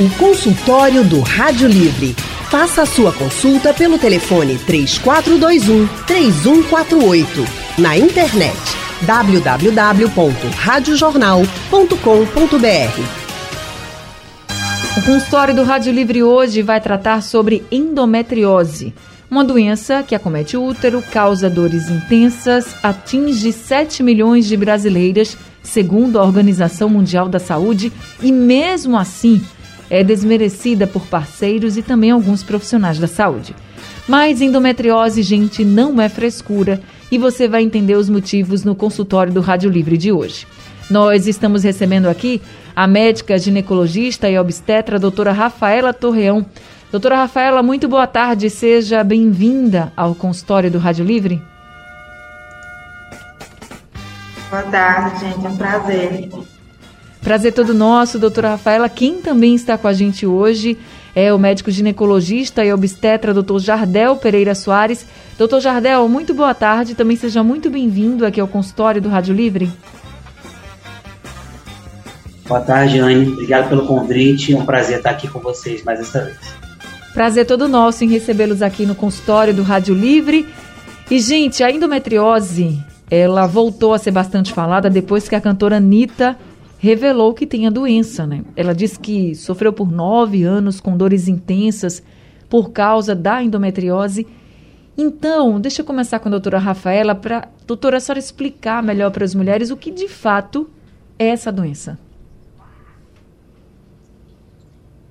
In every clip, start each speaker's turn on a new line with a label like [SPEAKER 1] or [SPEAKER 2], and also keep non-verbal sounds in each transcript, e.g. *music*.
[SPEAKER 1] O consultório do Rádio Livre. Faça a sua consulta pelo telefone 3421 3148. Na internet www.radiojornal.com.br.
[SPEAKER 2] O consultório do Rádio Livre hoje vai tratar sobre endometriose. Uma doença que acomete o útero, causa dores intensas, atinge 7 milhões de brasileiras, segundo a Organização Mundial da Saúde, e mesmo assim é desmerecida por parceiros e também alguns profissionais da saúde. Mas endometriose, gente, não é frescura e você vai entender os motivos no consultório do Rádio Livre de hoje. Nós estamos recebendo aqui a médica ginecologista e obstetra doutora Rafaela Torreão. Doutora Rafaela, muito boa tarde, seja bem-vinda ao consultório do Rádio Livre.
[SPEAKER 3] Boa tarde, gente, é um prazer.
[SPEAKER 2] Prazer todo nosso, doutora Rafaela. Quem também está com a gente hoje é o médico ginecologista e obstetra, doutor Jardel Pereira Soares. Doutor Jardel, muito boa tarde. Também seja muito bem-vindo aqui ao consultório do Rádio Livre.
[SPEAKER 4] Boa tarde, Anne. Obrigado pelo convite. É um prazer estar aqui com vocês mais esta vez.
[SPEAKER 2] Prazer todo nosso em recebê-los aqui no consultório do Rádio Livre. E, gente, a endometriose, ela voltou a ser bastante falada depois que a cantora Anitta revelou que tem a doença, né? Ela disse que sofreu por nove anos com dores intensas por causa da endometriose. Então, deixa eu começar com a doutora Rafaela para doutora a senhora explicar melhor para as mulheres o que de fato é essa doença.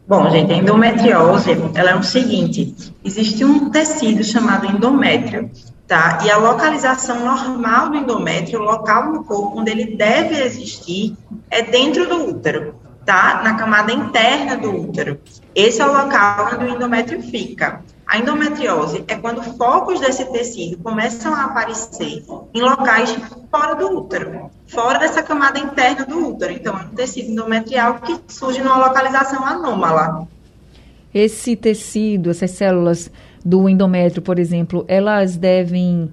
[SPEAKER 3] Bom, gente, a endometriose, ela é o seguinte, existe um tecido chamado endométrio, tá? E a localização normal do endométrio, o local no corpo onde ele deve existir, é dentro do útero, tá? Na camada interna do útero. Esse é o local onde o endométrio fica. A endometriose é quando focos desse tecido começam a aparecer em locais fora do útero, fora dessa camada interna do útero. Então, é um tecido endometrial que surge numa localização anômala.
[SPEAKER 2] Esse tecido, essas células do endométrio, por exemplo, elas devem,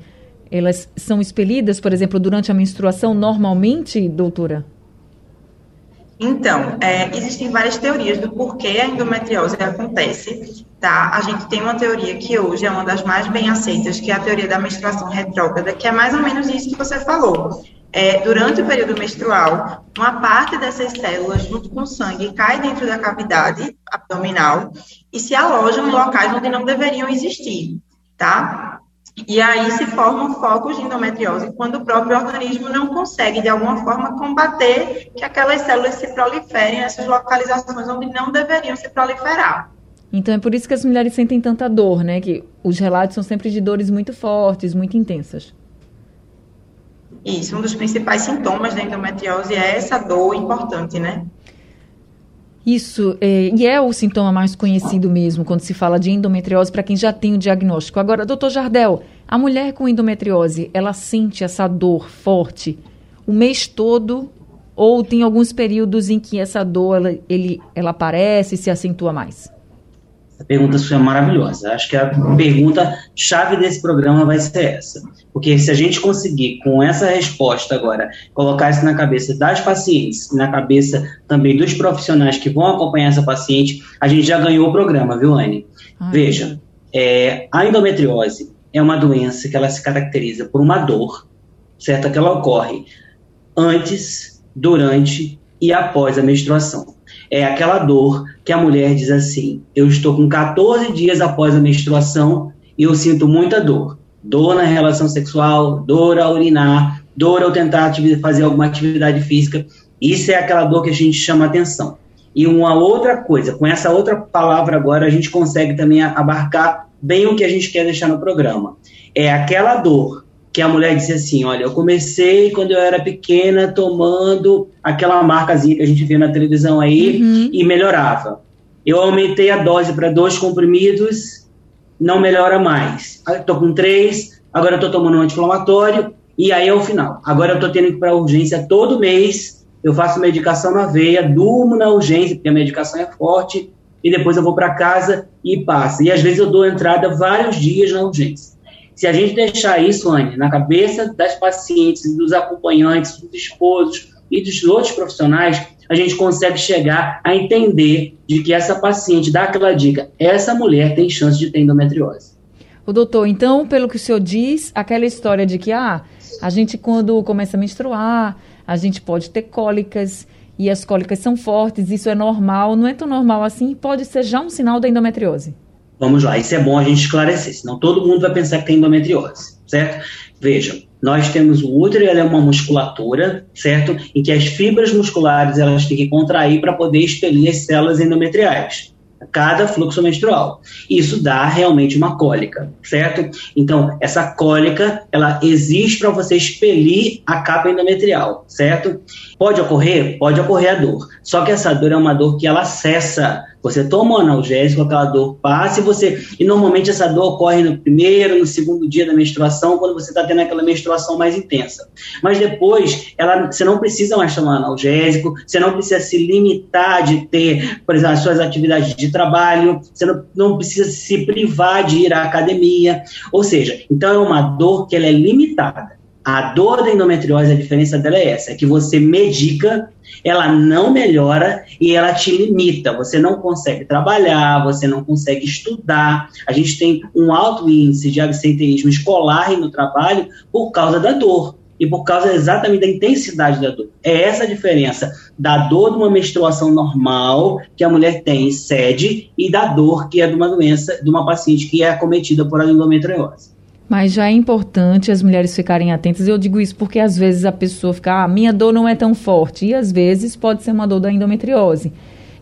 [SPEAKER 2] elas são expelidas, por exemplo, durante a menstruação normalmente, doutora?
[SPEAKER 3] Então, é, existem várias teorias do porquê a endometriose acontece, tá? A gente tem uma teoria que hoje é uma das mais bem aceitas, que é a teoria da menstruação retrógrada, que é mais ou menos isso que você falou. É, durante o período menstrual, uma parte dessas células, junto com o sangue, cai dentro da cavidade abdominal e se alojam em locais onde não deveriam existir, tá? E aí se formam focos de endometriose quando o próprio organismo não consegue, de alguma forma, combater que aquelas células se proliferem nessas localizações onde não deveriam se proliferar.
[SPEAKER 2] Então é por isso que as mulheres sentem tanta dor, né? Que os relatos são sempre de dores muito fortes, muito intensas.
[SPEAKER 3] Isso, um dos principais sintomas da endometriose é essa dor importante, né?
[SPEAKER 2] Isso, é, e é o sintoma mais conhecido mesmo quando se fala de endometriose para quem já tem o diagnóstico. Agora, doutor Jardel, a mulher com endometriose, ela sente essa dor forte o mês todo ou tem alguns períodos em que essa dor ela, ele, ela aparece e se acentua mais?
[SPEAKER 4] A pergunta sua é maravilhosa. Acho que a pergunta chave desse programa vai ser essa. Porque se a gente conseguir, com essa resposta agora, colocar isso na cabeça das pacientes, na cabeça também dos profissionais que vão acompanhar essa paciente, a gente já ganhou o programa, viu, Anne? Ai, Veja, é, a endometriose é uma doença que ela se caracteriza por uma dor, certo? Que ela ocorre antes, durante e após a menstruação é aquela dor que a mulher diz assim: eu estou com 14 dias após a menstruação e eu sinto muita dor. Dor na relação sexual, dor ao urinar, dor ao tentar fazer alguma atividade física. Isso é aquela dor que a gente chama atenção. E uma outra coisa, com essa outra palavra agora, a gente consegue também abarcar bem o que a gente quer deixar no programa. É aquela dor que a mulher disse assim: Olha, eu comecei quando eu era pequena tomando aquela marcazinha que a gente vê na televisão aí uhum. e melhorava. Eu aumentei a dose para dois comprimidos, não melhora mais. Estou com três, agora estou tomando um anti-inflamatório e aí é o final. Agora eu estou tendo que ir para urgência todo mês. Eu faço medicação na veia, durmo na urgência, porque a medicação é forte, e depois eu vou para casa e passa. E às vezes eu dou entrada vários dias na urgência. Se a gente deixar isso, Anne, na cabeça das pacientes, dos acompanhantes, dos esposos e dos outros profissionais, a gente consegue chegar a entender de que essa paciente dá aquela dica, essa mulher tem chance de ter endometriose.
[SPEAKER 2] O doutor, então, pelo que o senhor diz, aquela história de que ah, a gente quando começa a menstruar, a gente pode ter cólicas e as cólicas são fortes, isso é normal, não é tão normal assim, pode ser já um sinal da endometriose.
[SPEAKER 4] Vamos lá, isso é bom a gente esclarecer, senão todo mundo vai pensar que tem endometriose, certo? Vejam, nós temos o útero, ele é uma musculatura, certo? Em que as fibras musculares elas têm que contrair para poder expelir as células endometriais cada fluxo menstrual. Isso dá realmente uma cólica, certo? Então, essa cólica, ela existe para você expelir a capa endometrial, certo? Pode ocorrer? Pode ocorrer a dor. Só que essa dor é uma dor que ela cessa você toma um analgésico, aquela dor passa e você. E normalmente essa dor ocorre no primeiro, no segundo dia da menstruação, quando você está tendo aquela menstruação mais intensa. Mas depois, ela, você não precisa mais tomar analgésico, você não precisa se limitar de ter, por exemplo, as suas atividades de trabalho, você não, não precisa se privar de ir à academia. Ou seja, então é uma dor que ela é limitada. A dor da endometriose, a diferença dela é essa, é que você medica, ela não melhora e ela te limita. Você não consegue trabalhar, você não consegue estudar. A gente tem um alto índice de absenteísmo escolar no trabalho por causa da dor e por causa exatamente da intensidade da dor. É essa a diferença da dor de uma menstruação normal que a mulher tem sede e da dor que é de uma doença de uma paciente que é acometida por endometriose.
[SPEAKER 2] Mas já é importante as mulheres ficarem atentas. Eu digo isso porque às vezes a pessoa fica, ah, minha dor não é tão forte. E às vezes pode ser uma dor da endometriose.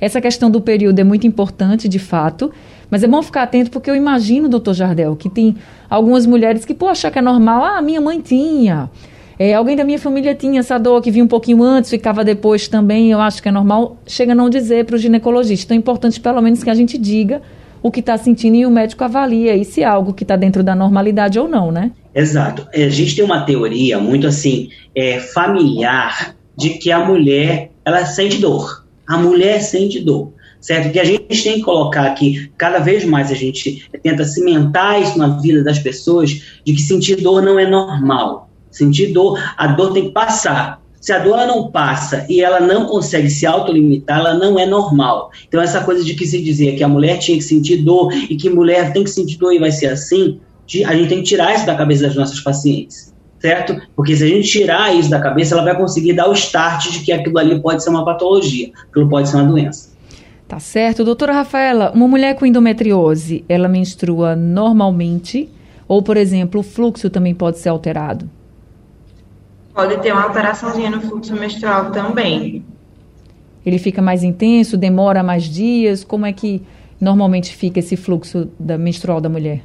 [SPEAKER 2] Essa questão do período é muito importante, de fato. Mas é bom ficar atento porque eu imagino, doutor Jardel, que tem algumas mulheres que, pô, achar que é normal. Ah, minha mãe tinha. É, alguém da minha família tinha essa dor que vinha um pouquinho antes, ficava depois também. Eu acho que é normal. Chega a não dizer para o ginecologista. Então é importante, pelo menos, que a gente diga o que está sentindo e o médico avalia e se é algo que está dentro da normalidade ou não, né?
[SPEAKER 4] Exato. É, a gente tem uma teoria muito assim é, familiar de que a mulher ela sente dor. A mulher sente dor certo? Que a gente tem que colocar aqui, cada vez mais a gente tenta cimentar isso na vida das pessoas, de que sentir dor não é normal. Sentir dor, a dor tem que passar. Se a dor ela não passa e ela não consegue se autolimitar, ela não é normal. Então, essa coisa de que se dizia que a mulher tinha que sentir dor e que mulher tem que sentir dor e vai ser assim, a gente tem que tirar isso da cabeça das nossas pacientes, certo? Porque se a gente tirar isso da cabeça, ela vai conseguir dar o start de que aquilo ali pode ser uma patologia, aquilo pode ser uma doença.
[SPEAKER 2] Tá certo. Doutora Rafaela, uma mulher com endometriose, ela menstrua normalmente? Ou, por exemplo, o fluxo também pode ser alterado?
[SPEAKER 3] Pode ter uma alteraçãozinha no fluxo menstrual também.
[SPEAKER 2] Ele fica mais intenso, demora mais dias? Como é que normalmente fica esse fluxo da menstrual da mulher?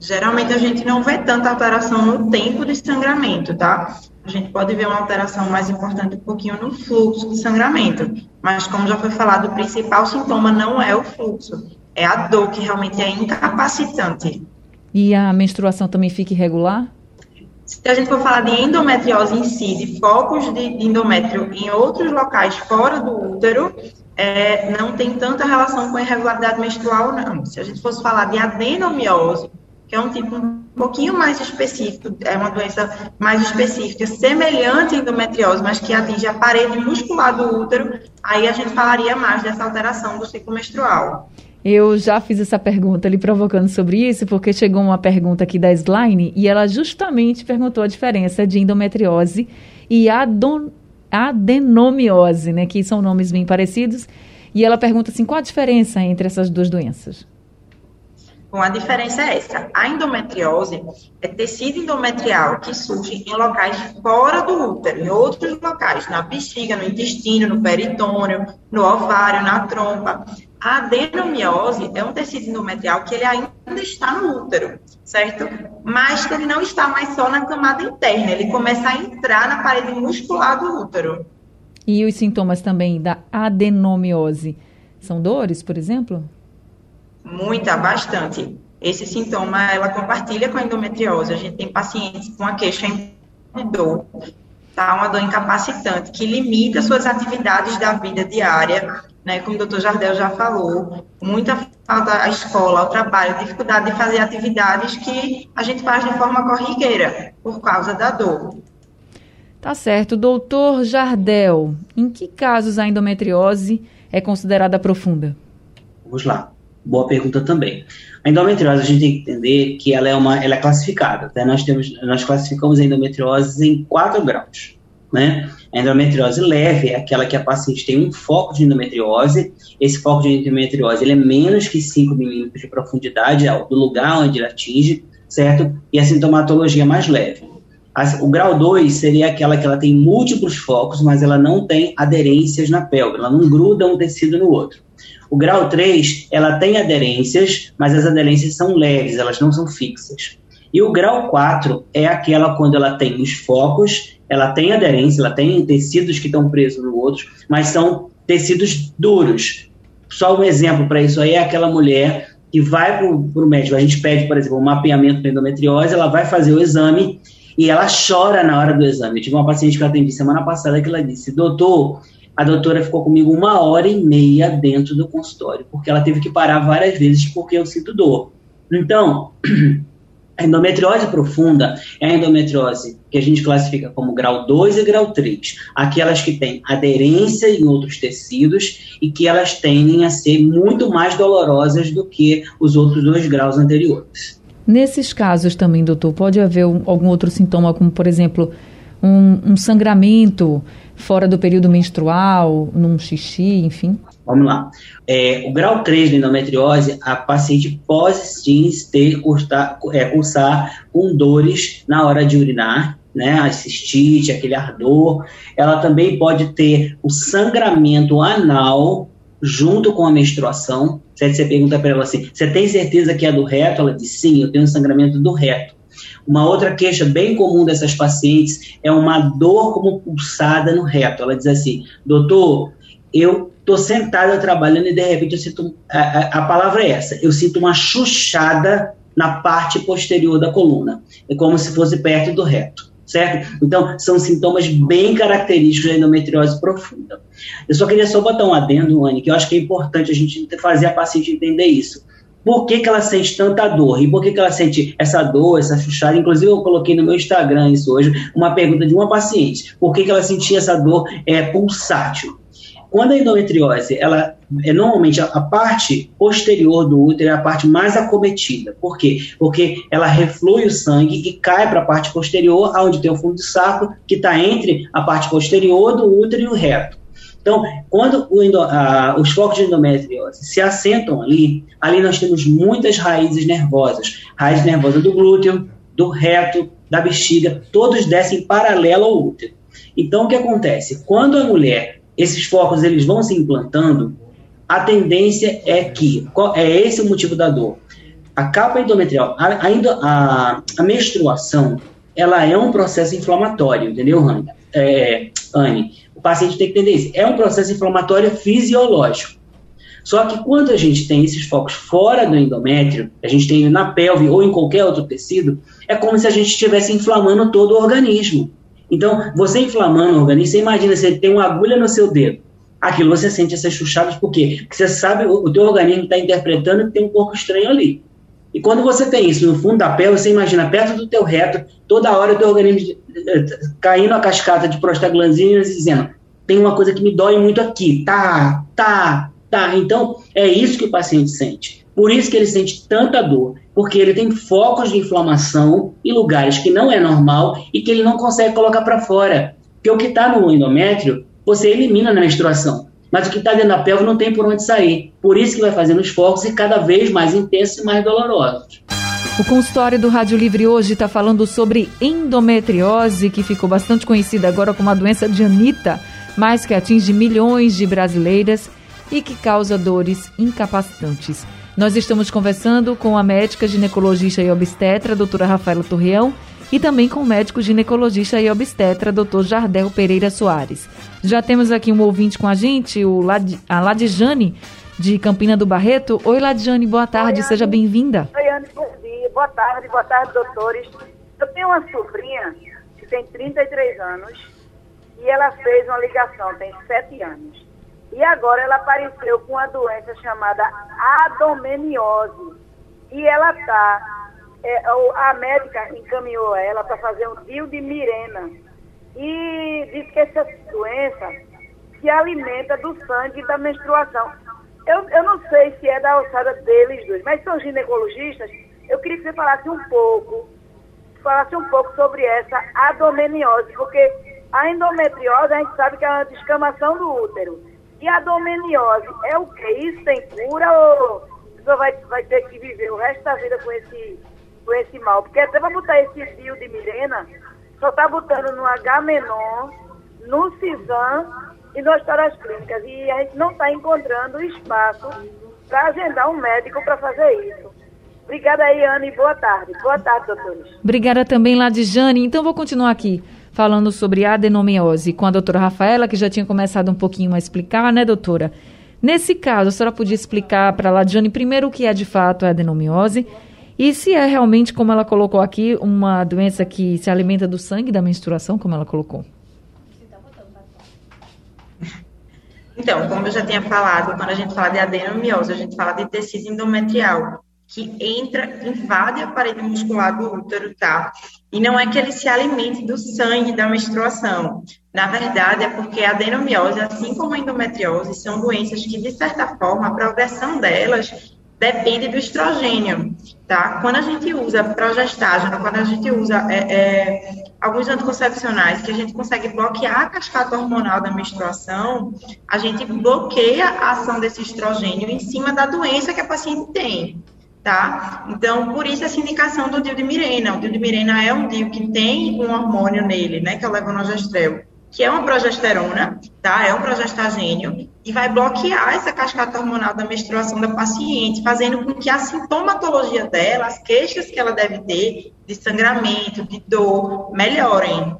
[SPEAKER 3] Geralmente a gente não vê tanta alteração no tempo de sangramento, tá? A gente pode ver uma alteração mais importante um pouquinho no fluxo de sangramento. Mas, como já foi falado, o principal sintoma não é o fluxo, é a dor que realmente é incapacitante.
[SPEAKER 2] E a menstruação também fica irregular?
[SPEAKER 3] Se a gente for falar de endometriose em si, de focos de endométrio em outros locais fora do útero, é, não tem tanta relação com a irregularidade menstrual, não. Se a gente fosse falar de adenomiose, que é um tipo um pouquinho mais específico, é uma doença mais específica, semelhante à endometriose, mas que atinge a parede muscular do útero, aí a gente falaria mais dessa alteração do ciclo menstrual.
[SPEAKER 2] Eu já fiz essa pergunta ali provocando sobre isso, porque chegou uma pergunta aqui da Slime e ela justamente perguntou a diferença de endometriose e adon, adenomiose, né, que são nomes bem parecidos. E ela pergunta assim, qual a diferença entre essas duas doenças?
[SPEAKER 3] Bom, a diferença é essa. A endometriose é tecido endometrial que surge em locais fora do útero, em outros locais, na bexiga, no intestino, no peritônio, no ovário, na trompa. A adenomiose é um tecido endometrial que ele ainda está no útero, certo? Mas que ele não está mais só na camada interna, ele começa a entrar na parede muscular do útero.
[SPEAKER 2] E os sintomas também da adenomiose são dores, por exemplo?
[SPEAKER 3] Muita, bastante. Esse sintoma ela compartilha com a endometriose. A gente tem pacientes com a queixa de dor, tá? Uma dor incapacitante que limita suas atividades da vida diária né, como o doutor Jardel já falou, muita falta à escola, ao trabalho, dificuldade de fazer atividades que a gente faz de forma corriqueira, por causa da dor.
[SPEAKER 2] Tá certo. Doutor Jardel, em que casos a endometriose é considerada profunda?
[SPEAKER 4] Vamos lá. Boa pergunta também. A endometriose a gente tem que entender que ela é uma, ela é classificada. Né? Nós temos, nós classificamos a endometriose em quatro graus, né? A endometriose leve é aquela que a paciente tem um foco de endometriose. Esse foco de endometriose ele é menos que 5 milímetros de profundidade do lugar onde ele atinge, certo? E a sintomatologia é mais leve. O grau 2 seria aquela que ela tem múltiplos focos, mas ela não tem aderências na pelve, ela não gruda um tecido no outro. O grau 3, ela tem aderências, mas as aderências são leves, elas não são fixas. E o grau 4 é aquela quando ela tem os focos, ela tem aderência, ela tem tecidos que estão presos no outro, mas são tecidos duros. Só um exemplo para isso aí é aquela mulher que vai para o médico, a gente pede, por exemplo, um mapeamento para endometriose, ela vai fazer o exame e ela chora na hora do exame. Eu tive uma paciente que eu atendi semana passada que ela disse, doutor, a doutora ficou comigo uma hora e meia dentro do consultório, porque ela teve que parar várias vezes porque eu sinto dor. Então, *clears throat* A endometriose profunda é a endometriose que a gente classifica como grau 2 e grau 3, aquelas que têm aderência em outros tecidos e que elas tendem a ser muito mais dolorosas do que os outros dois graus anteriores.
[SPEAKER 2] Nesses casos também, doutor, pode haver um, algum outro sintoma, como por exemplo, um, um sangramento fora do período menstrual, num xixi, enfim?
[SPEAKER 4] Vamos lá. É, o grau 3 de endometriose, a paciente pode sim ter cursar, é, cursar com dores na hora de urinar, né, a cistite, aquele ardor. Ela também pode ter o sangramento anal junto com a menstruação. Você pergunta para ela assim: você tem certeza que é do reto? Ela diz: sim, eu tenho sangramento do reto. Uma outra queixa bem comum dessas pacientes é uma dor como pulsada no reto. Ela diz assim: doutor, eu estou sentada trabalhando e de repente eu sinto. A, a, palavra é essa: eu sinto uma chuchada na parte posterior da coluna. É como se fosse perto do reto. Certo? Então, são sintomas bem característicos da endometriose profunda. Eu só queria só botar um adendo, Anne, que eu acho que é importante a gente fazer a paciente entender isso. Por que, que ela sente tanta dor? E por que, que ela sente essa dor, essa chuchada? Inclusive, eu coloquei no meu Instagram isso hoje, uma pergunta de uma paciente. Por que, que ela sentia essa dor é, pulsátil? Quando a endometriose, ela é normalmente a, a, parte posterior do útero é a parte mais acometida. Por quê? Porque ela reflui o sangue e cai para a parte posterior, onde tem o fundo do saco, que está entre a parte posterior do útero e o reto. Então, quando endo, a, os focos de endometriose se assentam ali, ali nós temos muitas raízes nervosas. Raiz nervosa do glúteo, do reto, da bexiga, todos descem paralelo ao útero. Então, o que acontece? Quando a mulher esses focos eles vão se implantando, a tendência é que, é esse o motivo da dor. A capa endometrial, a, a, a menstruação, ela é um processo inflamatório, entendeu, Anne? É, Anne? O paciente tem que entender isso. É um processo inflamatório fisiológico. Só que quando a gente tem esses focos fora do endométrio, a gente tem na pelve ou em qualquer outro tecido, é como se a gente estivesse inflamando todo o organismo. Então, você inflamando o organismo, você imagina, você tem uma agulha no seu dedo. Aquilo você sente essas chuchadas, por quê? Porque você sabe, o, o teu organismo está interpretando que tem um corpo estranho ali. E quando você tem isso no fundo da pele, você imagina perto do teu reto, toda hora o teu organismo eh, caindo a cascata de prostaglandinas e dizendo, tem uma coisa que me dói muito aqui, tá, tá, tá. Então, é isso que o paciente sente. Por isso que ele sente tanta dor porque ele tem focos de inflamação em lugares que não é normal e que ele não consegue colocar para fora. Porque o que está no endométrio, você elimina na menstruação. Mas o que está dentro da pelve não tem por onde sair. Por isso que vai fazendo os focos e cada vez mais intensos e mais dolorosos.
[SPEAKER 2] O consultório do Rádio Livre hoje está falando sobre endometriose, que ficou bastante conhecida agora como a doença de Anitta, mas que atinge milhões de brasileiras e que causa dores incapacitantes. Nós estamos conversando com a médica ginecologista e obstetra, doutora Rafaela Torreão, e também com o médico ginecologista e obstetra, doutor Jardel Pereira Soares. Já temos aqui um ouvinte com a gente, o Lad, a Ladjane, de Campina do Barreto. Oi, Ladjane, boa tarde, Oi, seja bem-vinda.
[SPEAKER 5] Oi, Anne, bom dia, boa tarde, boa tarde, doutores. Eu tenho uma sobrinha que tem 33 anos e ela fez uma ligação, tem 7 anos. E agora ela apareceu com uma doença chamada adomeniose. E ela está, é, a médica encaminhou ela para fazer um dio de Mirena. e diz que essa doença se alimenta do sangue da menstruação. Eu, eu não sei se é da alçada deles dois, mas são ginecologistas. Eu queria que você falasse um pouco, falasse um pouco sobre essa adomeniose, porque a endometriose a gente sabe que é uma descamação do útero. E a adomeniose é o que? Isso tem cura ou a pessoa vai, vai ter que viver o resto da vida com esse, com esse mal? Porque até para botar esse fio de Mirena, só está botando no H-Menon, no CISAM e nas horas clínicas. E a gente não está encontrando espaço para agendar um médico para fazer isso. Obrigada aí, Ana, e boa tarde. Boa tarde, doutores.
[SPEAKER 2] Obrigada também, Ladijane. Então, vou continuar aqui falando sobre adenomiose com a doutora Rafaela, que já tinha começado um pouquinho a explicar, né, doutora? Nesse caso, a senhora podia explicar para a Ladijane primeiro o que é de fato a adenomiose e se é realmente, como ela colocou aqui, uma doença que se alimenta do sangue da menstruação, como ela colocou?
[SPEAKER 3] Então, como eu já tinha falado, quando a gente fala de adenomiose, a gente fala de tecido endometrial, que entra, invade a parede muscular do útero, tá? E não é que ele se alimente do sangue da menstruação. Na verdade, é porque a adenomiose, assim como a endometriose, são doenças que, de certa forma, a progressão delas depende do estrogênio, tá? Quando a gente usa progestágeno, quando a gente usa é, é, alguns anticoncepcionais que a gente consegue bloquear a cascata hormonal da menstruação, a gente bloqueia a ação desse estrogênio em cima da doença que a paciente tem, tá? Então, por isso essa indicação do DIU de Mirena. O DIU de Mirena é um DIU que tem um hormônio nele, né, que é o levonorgestrel que é uma progesterona, tá? É um progestagênio e vai bloquear essa cascata hormonal da menstruação da paciente, fazendo com que a sintomatologia dela, as queixas que ela deve ter de sangramento, de dor, melhorem.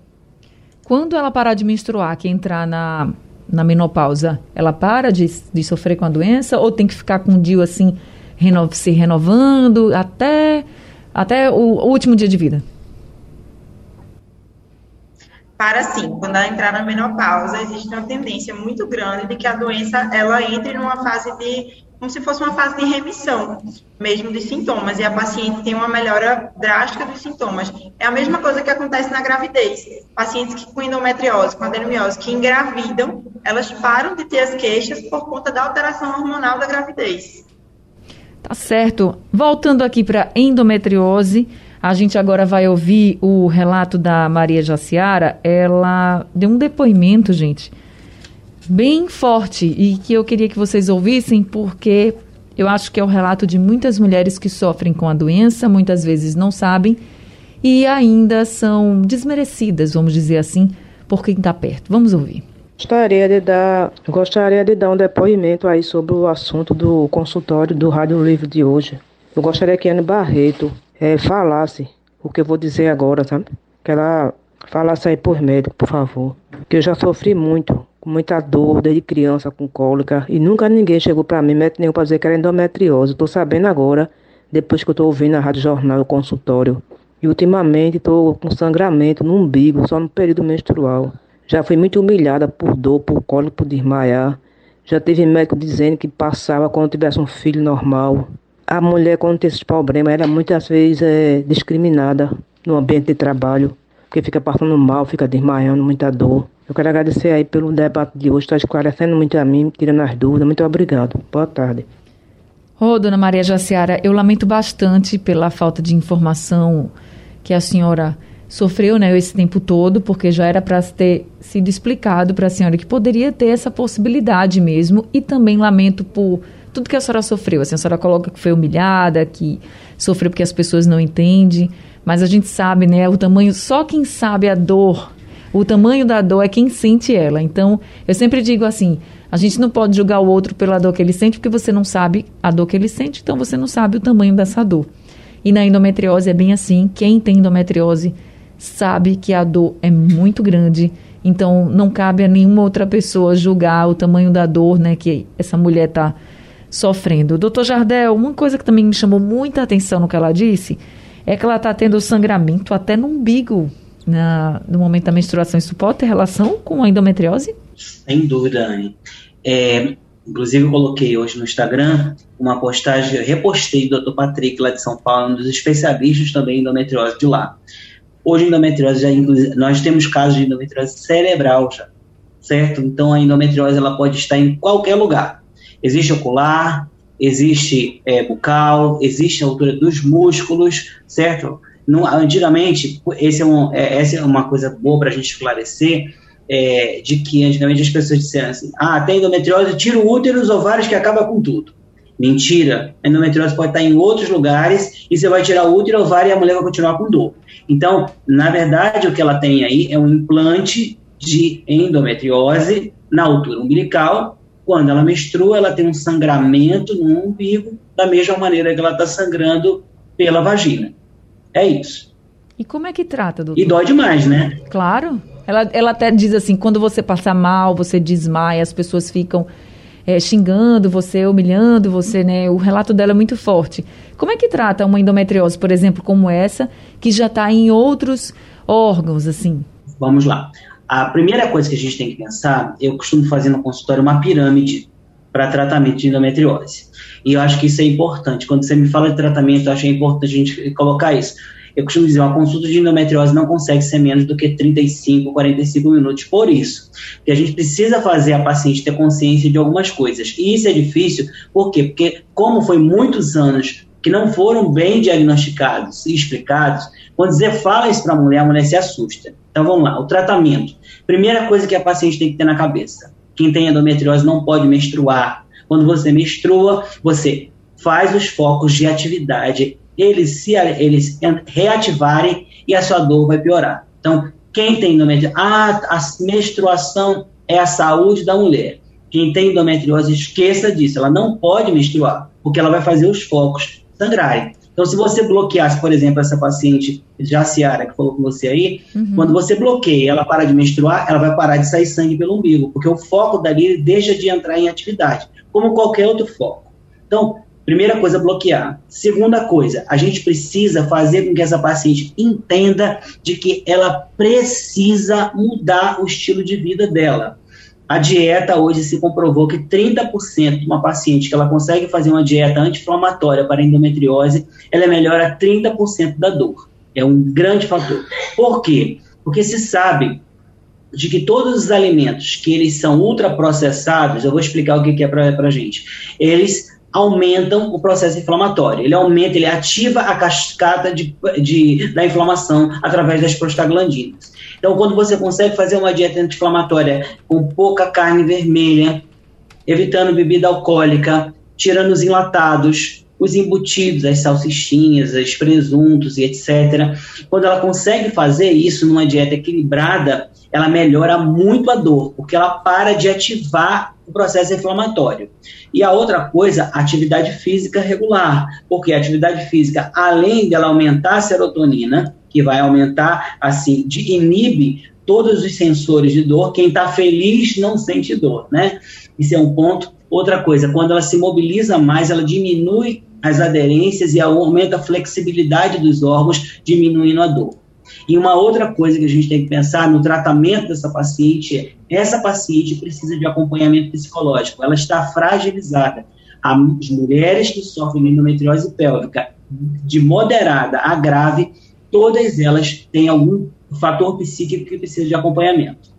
[SPEAKER 2] Quando ela parar de menstruar, que entrar na, na menopausa, ela para de, de sofrer com a doença ou tem que ficar com o DIU assim, reno, se renovando até, até o, o último dia de vida?
[SPEAKER 3] Para sim, quando ela entrar na menopausa, existe uma tendência muito grande de que a doença ela entre numa fase de como se fosse uma fase de remissão, mesmo de sintomas, e a paciente tem uma melhora drástica dos sintomas. É a mesma coisa que acontece na gravidez. Pacientes que com endometriose, com adenomiose, que engravidam, elas param de ter as queixas por conta da alteração hormonal da gravidez.
[SPEAKER 2] Tá certo. Voltando aqui para endometriose, a gente agora vai ouvir o relato da Maria Jaciara. Ela deu um depoimento, gente, bem forte e que eu queria que vocês ouvissem porque eu acho que é o relato de muitas mulheres que sofrem com a doença, muitas vezes não sabem e ainda são desmerecidas, vamos dizer assim, por quem está perto. Vamos ouvir.
[SPEAKER 6] Gostaria de, dar, gostaria de dar um depoimento aí sobre o assunto do consultório do Rádio Livre de hoje. Eu gostaria que Ana Barreto é, falasse o que eu vou dizer agora, sabe? Que ela falasse aí por médico, por favor. Que eu já sofri muito, com muita dor desde criança, com cólica, e nunca ninguém chegou para mim, médico nenhum, para dizer que era endometriose. Estou sabendo agora, depois que eu estou ouvindo a Rádio Jornal, o consultório. E ultimamente estou com sangramento no umbigo, só no período menstrual. Já fui muito humilhada por dor, por cólica, por desmaiar. Já teve médico dizendo que passava quando tivesse um filho normal a mulher, quando tem esses problemas, ela muitas vezes é discriminada no ambiente de trabalho, porque fica passando mal, fica desmaiando, muita dor. Eu quero agradecer aí pelo debate de hoje, está esclarecendo muito a mim, tirando as dúvidas. Muito obrigado. Boa tarde.
[SPEAKER 2] Ô, oh, dona Maria Jaciara, eu lamento bastante pela falta de informação que a senhora sofreu né, esse tempo todo, porque já era para ter sido explicado para a senhora que poderia ter essa possibilidade mesmo, e também lamento por tudo que a senhora sofreu. Assim, a senhora coloca que foi humilhada, que sofreu porque as pessoas não entendem, mas a gente sabe, né, o tamanho, só quem sabe a dor, o tamanho da dor é quem sente ela. Então, eu sempre digo assim, a gente não pode julgar o outro pela dor que ele sente, porque você não sabe a dor que ele sente, então você não sabe o tamanho dessa dor. E na endometriose é bem assim, quem tem endometriose sabe que a dor é muito grande, então não cabe a nenhuma outra pessoa julgar o tamanho da dor, né, que essa mulher está sofrendo. Doutor Jardel, uma coisa que também me chamou muita atenção no que ela disse é que ela está tendo sangramento até no umbigo na, no momento da menstruação. Isso pode ter relação com a endometriose?
[SPEAKER 4] Sem dúvida, Anne. É, inclusive, eu coloquei hoje no Instagram uma postagem, repostei do Dr. Patrick lá de São Paulo, um dos especialistas também em endometriose de lá. Hoje, endometriose, já, nós temos casos de endometriose cerebral já, certo? Então, a endometriose ela pode estar em qualquer lugar. Existe ocular, existe é, bucal, existe a altura dos músculos, certo? No, antigamente, esse é um, é, essa é uma coisa boa para a gente esclarecer, é, de que antigamente as pessoas disseram assim, ah, tem endometriose, tira o útero e os ovários que acaba com tudo. Mentira. A endometriose pode estar em outros lugares e você vai tirar o útero, o ovário e a mulher vai continuar com dor. Então, na verdade, o que ela tem aí é um implante de endometriose na altura umbilical. Quando ela menstrua, ela tem um sangramento no umbigo, da mesma maneira que ela está sangrando pela vagina. É isso.
[SPEAKER 2] E como é que trata, doutor?
[SPEAKER 4] E dói demais, né?
[SPEAKER 2] Claro. Ela, ela até diz assim, quando você passa mal, você desmaia, as pessoas ficam é, xingando você, humilhando você, né? O relato dela é muito forte. Como é que trata uma endometriose, por exemplo, como essa, que já está em outros órgãos, assim?
[SPEAKER 4] Vamos lá. A primeira coisa que a gente tem que pensar, eu costumo fazer no consultório uma pirâmide para tratamento de endometriose. E eu acho que isso é importante. Quando você me fala de tratamento, eu acho é importante a gente colocar isso. Eu costumo dizer, uma consulta de endometriose não consegue ser menos do que 35, 45 minutos por isso. Porque a gente precisa fazer a paciente ter consciência de algumas coisas. E isso é difícil, por quê? Porque como foi muitos anos que não foram bem diagnosticados e explicados, quando você fala isso para a mulher, a mulher se assusta. Então vamos lá, o tratamento. Primeira coisa que a paciente tem que ter na cabeça: quem tem endometriose não pode menstruar. Quando você menstrua, você faz os focos de atividade eles se eles reativarem e a sua dor vai piorar. Então, quem tem endometriose, ah, a menstruação é a saúde da mulher. Quem tem endometriose, esqueça disso, ela não pode menstruar, porque ela vai fazer os focos sangrarem. Então, se você bloqueasse, por exemplo, essa paciente Jaciara, que falou com você aí, uhum. quando você bloqueia ela para de menstruar, ela vai parar de sair sangue pelo umbigo, porque o foco dali deixa de entrar em atividade, como qualquer outro foco. Então, Primeira coisa, bloquear. Segunda coisa, a gente precisa fazer com que essa paciente entenda de que ela precisa mudar o estilo de vida dela. A dieta hoje se comprovou que 30% de uma paciente que ela consegue fazer uma dieta anti-inflamatória para endometriose, ela melhora 30% da dor. É um grande fator. Por quê? Porque se sabe de que todos os alimentos que eles são ultraprocessados, eu vou explicar o que é para a gente, eles aumentam o processo inflamatório. Ele aumenta, ele ativa a cascata de, de, da inflamação através das prostaglandinas. Então, quando você consegue fazer uma dieta anti-inflamatória com pouca carne vermelha, evitando bebida alcoólica, tirando os enlatados, os embutidos, as salsichinhas, os presuntos e etc. Quando ela consegue fazer isso numa dieta equilibrada, ela melhora muito a dor, porque ela para de ativar o processo inflamatório. E a outra coisa, atividade física regular, porque a atividade física, além dela aumentar a serotonina, que vai aumentar, assim, de, inibe todos os sensores de dor, quem está feliz não sente dor, né? Isso é um ponto. Outra coisa, quando ela se mobiliza mais, ela diminui as aderências e aumenta a flexibilidade dos órgãos, diminuindo a dor. E uma outra coisa que a gente tem que pensar no tratamento dessa paciente é essa paciente precisa de acompanhamento psicológico, ela está fragilizada. As mulheres que sofrem endometriose pélvica de moderada a grave, todas elas têm algum fator psíquico que precisa de acompanhamento.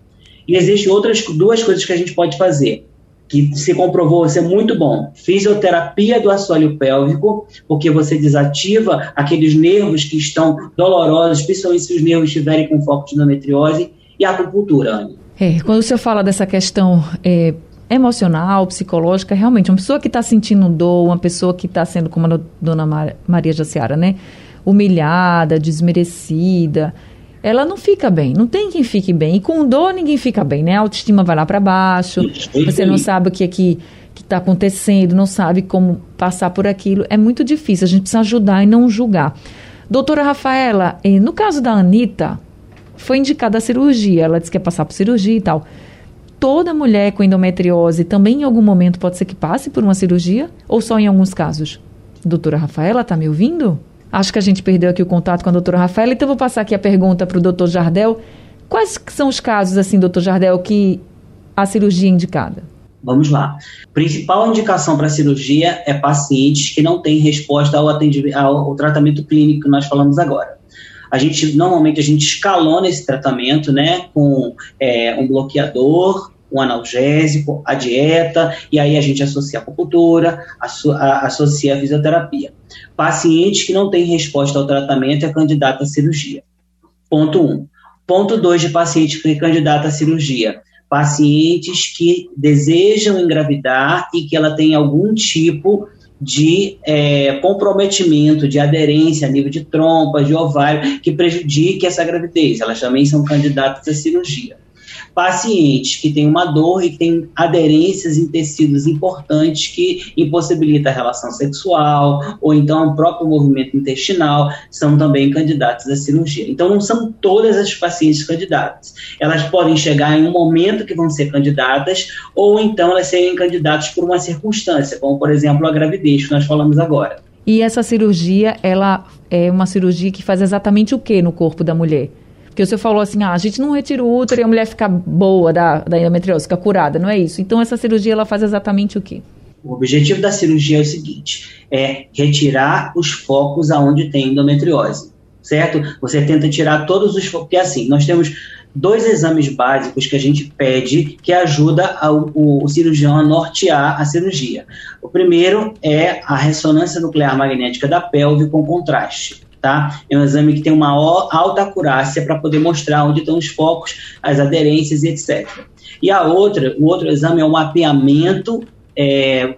[SPEAKER 4] E existem outras duas coisas que a gente pode fazer que se comprovou ser muito bom. Fisioterapia do assoalho pélvico, porque você desativa aqueles nervos que estão dolorosos, principalmente se os nervos estiverem com foco de endometriose, e acupuntura, Anny.
[SPEAKER 2] É, quando o senhor fala dessa questão é, emocional, psicológica, realmente, uma pessoa que está sentindo dor, uma pessoa que está sendo, como a dona Maria Jaciara, né, humilhada, desmerecida, ela não fica bem. Não tem quem fique bem. E com dor ninguém fica bem, né? A autoestima vai lá para baixo. Você não sabe o que é que está acontecendo, não sabe como passar por aquilo. É muito difícil. A gente precisa ajudar e não julgar. Doutora Rafaela, eh, no caso da Anitta, foi indicada a cirurgia. Ela disse que ia passar por cirurgia e tal. Toda mulher com endometriose também em algum momento pode ser que passe por uma cirurgia? Ou só em alguns casos? Doutora Rafaela, está me ouvindo? Acho que a gente perdeu aqui o contato com a doutora Rafaela, então vou passar aqui a pergunta para o doutor Jardel. Quais são os casos, assim, doutor Jardel, que a cirurgia é indicada?
[SPEAKER 4] Vamos lá. Principal indicação para cirurgia é pacientes que não têm resposta ao, ao tratamento clínico que nós falamos agora. a gente normalmente a gente escalona esse tratamento, né, com é, um bloqueador, um analgésico, a dieta, e aí a gente associa a acupuntura, associa a fisioterapia. Pacientes que não têm resposta ao tratamento é candidato à cirurgia. Ponto 1. Um. Ponto 2 de pacientes que é candidato à cirurgia. Pacientes que desejam engravidar e que ela tem algum tipo de é, comprometimento, de aderência a nível de trompa, de ovário, que prejudique essa gravidez. Elas também são candidatas à cirurgia pacientes que têm uma dor e que têm aderências em tecidos importantes que impossibilita a relação sexual, ou então o próprio movimento intestinal, são também candidatos à cirurgia. Então, não são todas as pacientes candidatas. Elas podem chegar em um momento que vão ser candidatas, ou então elas serem candidatas por uma circunstância, como, por exemplo, a gravidez, que nós falamos agora.
[SPEAKER 2] E essa cirurgia, ela é uma cirurgia que faz exatamente o que no corpo da mulher? Porque você falou assim, ah, a gente não retira o útero e a mulher fica boa da, da endometriose, fica curada, não é isso? Então essa cirurgia ela faz exatamente o quê?
[SPEAKER 4] O objetivo da cirurgia é o seguinte: é retirar os focos aonde tem endometriose, certo? Você tenta tirar todos os focos, porque assim, nós temos dois exames básicos que a gente pede que ajuda ao, o, o, cirurgião a nortear a cirurgia. O primeiro é a ressonância nuclear magnética da pelve com contraste tá? É um exame que tem uma alta acurácia para poder mostrar onde estão os focos, as aderências e etc. E a outra, o outro exame é o mapeamento é,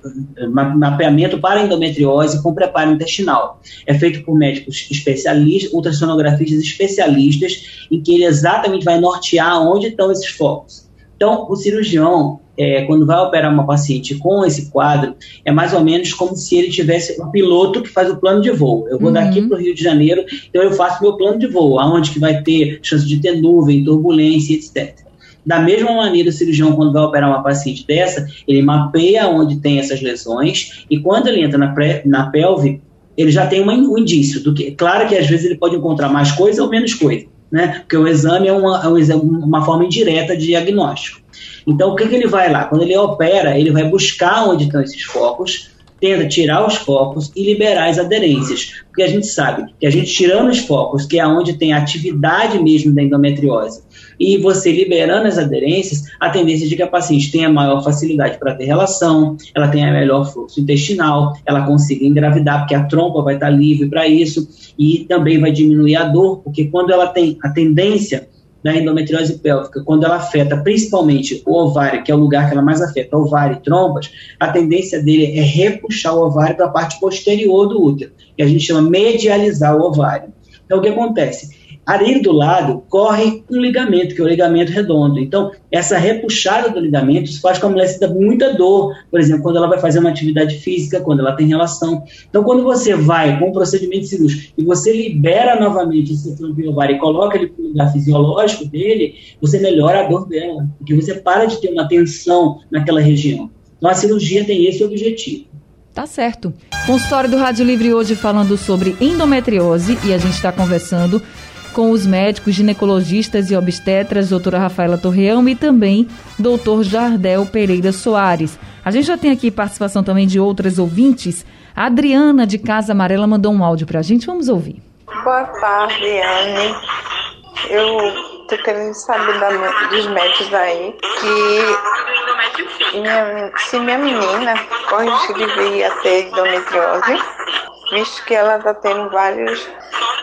[SPEAKER 4] mapeamento para endometriose com preparo intestinal. É feito por médicos especialistas, ultrassonografistas especialistas, em que ele exatamente vai nortear onde estão esses focos. Então, o cirurgião, é, quando vai operar uma paciente com esse quadro, é mais ou menos como se ele tivesse um piloto que faz o plano de voo. Eu vou uhum. daqui para o Rio de Janeiro, então eu faço meu plano de voo, aonde que vai ter chance de ter nuvem, turbulência, etc. Da mesma maneira, o cirurgião, quando vai operar uma paciente dessa, ele mapeia onde tem essas lesões e quando ele entra na, pré, na pelve, ele já tem um indício do que. Claro que às vezes ele pode encontrar mais coisa ou menos coisa, né? Porque o exame é uma, é uma forma indireta de diagnóstico. Então, o que, que ele vai lá? Quando ele opera, ele vai buscar onde estão esses focos, tenta tirar os focos e liberar as aderências. Porque a gente sabe que a gente tirando os focos, que é onde tem atividade mesmo da endometriose, e você liberando as aderências, a tendência é de que a paciente tenha maior facilidade para ter relação, ela tenha melhor fluxo intestinal, ela consiga engravidar, porque a trompa vai estar livre para isso, e também vai diminuir a dor, porque quando ela tem a tendência da endometriose pélvica, quando ela afeta principalmente o ovário, que é o lugar que ela mais afeta, ovário e trompas, a tendência dele é repuxar o ovário para a parte posterior do útero, que a gente chama medializar o ovário. Então, o que acontece? Ali do lado corre um ligamento, que é o ligamento redondo. Então, essa repuxada do ligamento faz com que a mulher sinta muita dor, por exemplo, quando ela vai fazer uma atividade física, quando ela tem relação. Então, quando você vai com um procedimento cirúrgico e você libera novamente esse tronco e coloca ele no lugar fisiológico dele, você melhora a dor dela, porque você para de ter uma tensão naquela região. Então, a cirurgia tem esse objetivo.
[SPEAKER 2] Tá certo. Consultório do Rádio Livre hoje falando sobre endometriose e a gente está conversando com os médicos ginecologistas e obstetras, doutora Rafaela Torreão e também doutor Jardel Pereira Soares. A gente já tem aqui participação também de outras ouvintes. A Adriana, de Casa Amarela, mandou um áudio para a gente. Vamos ouvir.
[SPEAKER 7] Boa tarde, Anne. Eu tô querendo saber da, dos médicos aí que minha, se minha menina corre risco de vir a ter endometriose, visto que ela está tendo vários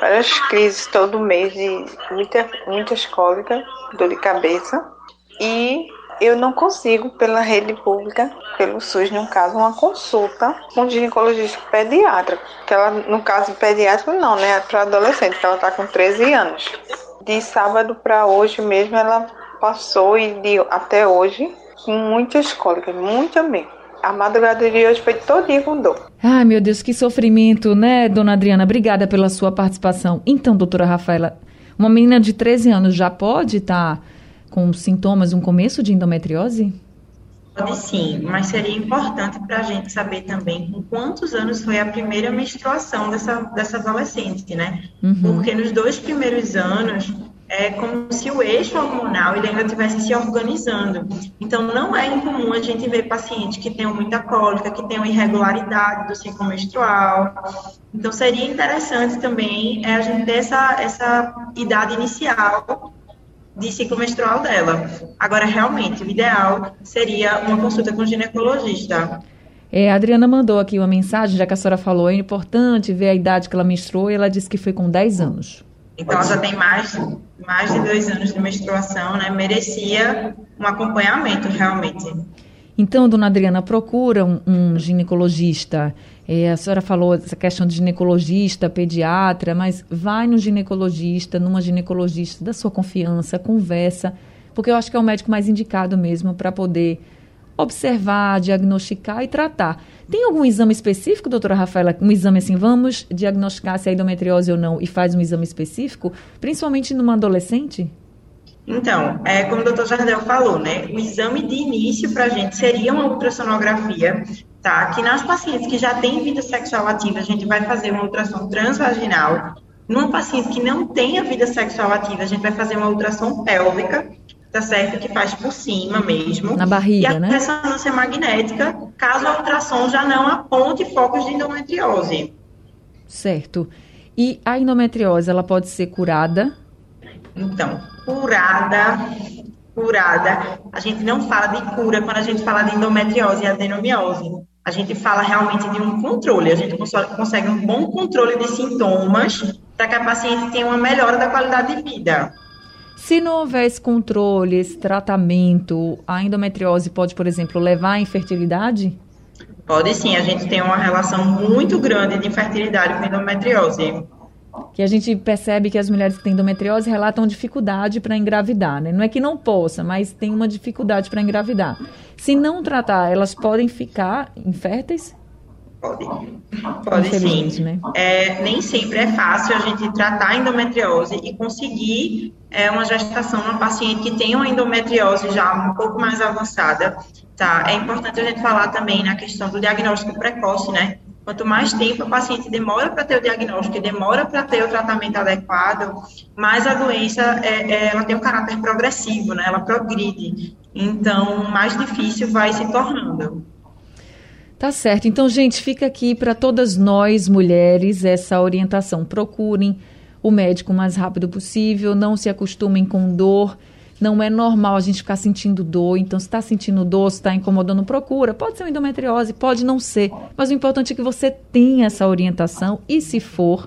[SPEAKER 7] várias crises todo mês de muita, muitas cólicas, dor de cabeça. E eu não consigo, pela rede pública, pelo SUS, no caso, uma consulta com ginecologista pediatra. Que ela, no caso pediátrico, não, né? Para adolescente, que ela está com 13 anos. De sábado para hoje mesmo, ela passou e de, até hoje com muitas cólicas, muito mesmo. A madrugada de hoje foi todinha com dor.
[SPEAKER 2] Ai, meu Deus, que sofrimento, né, dona Adriana? Obrigada pela sua participação. Então, doutora Rafaela, uma menina de 13 anos já pode estar tá com sintomas, um começo de endometriose?
[SPEAKER 3] Pode sim, mas seria importante para a gente saber também com quantos anos foi a primeira menstruação dessa, dessa adolescente, né? Uhum. Porque nos dois primeiros anos é como se o eixo hormonal ele ainda estivesse se organizando. Então, não é incomum a gente ver pacientes que tenham muita cólica, que tenham irregularidade do ciclo menstrual. Então, seria interessante também é, a gente ter essa, essa idade inicial de ciclo menstrual dela. Agora, realmente, o ideal seria uma consulta com o ginecologista.
[SPEAKER 2] É, a Adriana mandou aqui uma mensagem, já que a senhora falou, é importante ver a idade que ela menstruou e ela disse que foi com 10 anos.
[SPEAKER 3] Então, ela já tem mais, mais de dois anos de menstruação, né? Merecia um acompanhamento, realmente.
[SPEAKER 2] Então, dona Adriana, procura um, um ginecologista. É, a senhora falou essa questão de ginecologista, pediatra, mas vai no ginecologista, numa ginecologista da sua confiança, conversa, porque eu acho que é o médico mais indicado mesmo para poder observar, diagnosticar e tratar. Tem algum exame específico, doutora Rafaela? Um exame assim, vamos diagnosticar se é endometriose ou não e faz um exame específico, principalmente numa adolescente?
[SPEAKER 3] Então, é, como o doutor Jardel falou, né, o exame de início para a gente seria uma ultrassonografia, tá? Que nas pacientes que já têm vida sexual ativa, a gente vai fazer uma ultrassom transvaginal. Numa paciente que não tenha vida sexual ativa, a gente vai fazer uma ultrassom pélvica, tá certo? Que faz por cima mesmo.
[SPEAKER 2] Na barriga,
[SPEAKER 3] e a
[SPEAKER 2] né?
[SPEAKER 3] ressonância magnética, caso a ultrassom já não aponte focos de endometriose.
[SPEAKER 2] Certo. E a endometriose, ela pode ser curada?
[SPEAKER 3] Então, curada, curada, a gente não fala de cura quando a gente fala de endometriose e adenomiose. A gente fala realmente de um controle, a gente consegue um bom controle de sintomas para que a paciente tenha uma melhora da qualidade de vida.
[SPEAKER 2] Se não houver esse controle, esse tratamento, a endometriose pode, por exemplo, levar à infertilidade?
[SPEAKER 3] Pode sim, a gente tem uma relação muito grande de infertilidade com endometriose.
[SPEAKER 2] Que a gente percebe que as mulheres que têm endometriose relatam dificuldade para engravidar, né? Não é que não possa, mas tem uma dificuldade para engravidar. Se não tratar, elas podem ficar inférteis?
[SPEAKER 3] Pode, pode sim. Né? É, nem sempre é fácil a gente tratar a endometriose e conseguir é, uma gestação numa paciente que tem uma endometriose já um pouco mais avançada. Tá? É importante a gente falar também na questão do diagnóstico precoce, né? Quanto mais tempo a paciente demora para ter o diagnóstico e demora para ter o tratamento adequado, mais a doença é, é, ela tem um caráter progressivo, né? Ela progride. Então, mais difícil vai se tornando.
[SPEAKER 2] Tá certo. Então, gente, fica aqui para todas nós mulheres essa orientação. Procurem o médico o mais rápido possível, não se acostumem com dor. Não é normal a gente ficar sentindo dor. Então, se está sentindo dor, se está incomodando, procura. Pode ser uma endometriose, pode não ser. Mas o importante é que você tenha essa orientação e, se for,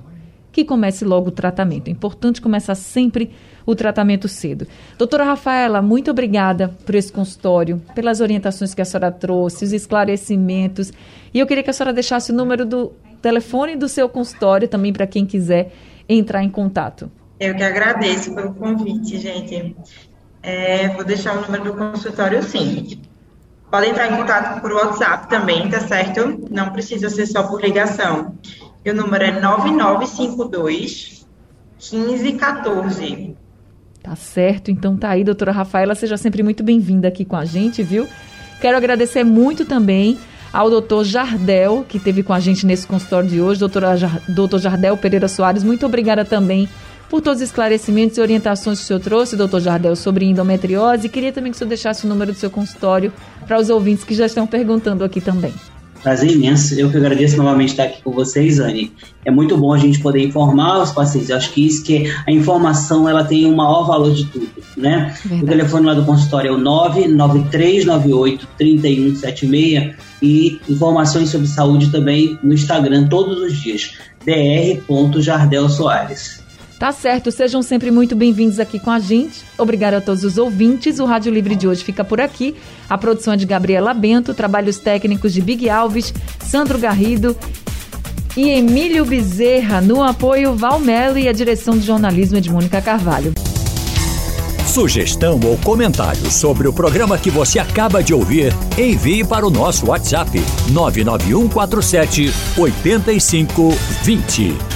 [SPEAKER 2] que comece logo o tratamento. É importante começar sempre o tratamento cedo. Doutora Rafaela, muito obrigada por esse consultório, pelas orientações que a senhora trouxe, os esclarecimentos. E eu queria que a senhora deixasse o número do telefone do seu consultório também para quem quiser entrar em contato.
[SPEAKER 3] Eu que agradeço pelo convite, gente. É, vou deixar o número do consultório sim. Podem entrar em contato por WhatsApp também, tá certo? Não precisa ser só por ligação. E o número é 9952 1514.
[SPEAKER 2] Tá certo, então tá aí, doutora Rafaela, seja sempre muito bem-vinda aqui com a gente, viu? Quero agradecer muito também ao doutor Jardel, que esteve com a gente nesse consultório de hoje, doutora, doutor Jardel Pereira Soares, muito obrigada também por todos os esclarecimentos e orientações que o senhor trouxe, doutor Jardel, sobre endometriose. Queria também que o senhor deixasse o número do seu consultório para os ouvintes que já estão perguntando aqui também.
[SPEAKER 4] Prazer imenso. Eu que agradeço novamente estar aqui com vocês, Anne. É muito bom a gente poder informar os pacientes. Eu acho que isso que a informação ela tem o maior valor de tudo, né? Verdade. O telefone lá do consultório é o 99398 3176 e informações sobre saúde também no Instagram todos os dias. dr.jardel Soares.
[SPEAKER 2] Tá certo, sejam sempre muito bem-vindos aqui com a gente. Obrigada a todos os ouvintes. O Rádio Livre de hoje fica por aqui. A produção é de Gabriela Bento, trabalhos técnicos de Big Alves, Sandro Garrido e Emílio Bezerra. No apoio, Valmelo e a direção de jornalismo é de Mônica Carvalho.
[SPEAKER 8] Sugestão ou comentário sobre o programa que você acaba de ouvir, envie para o nosso WhatsApp 99147 8520.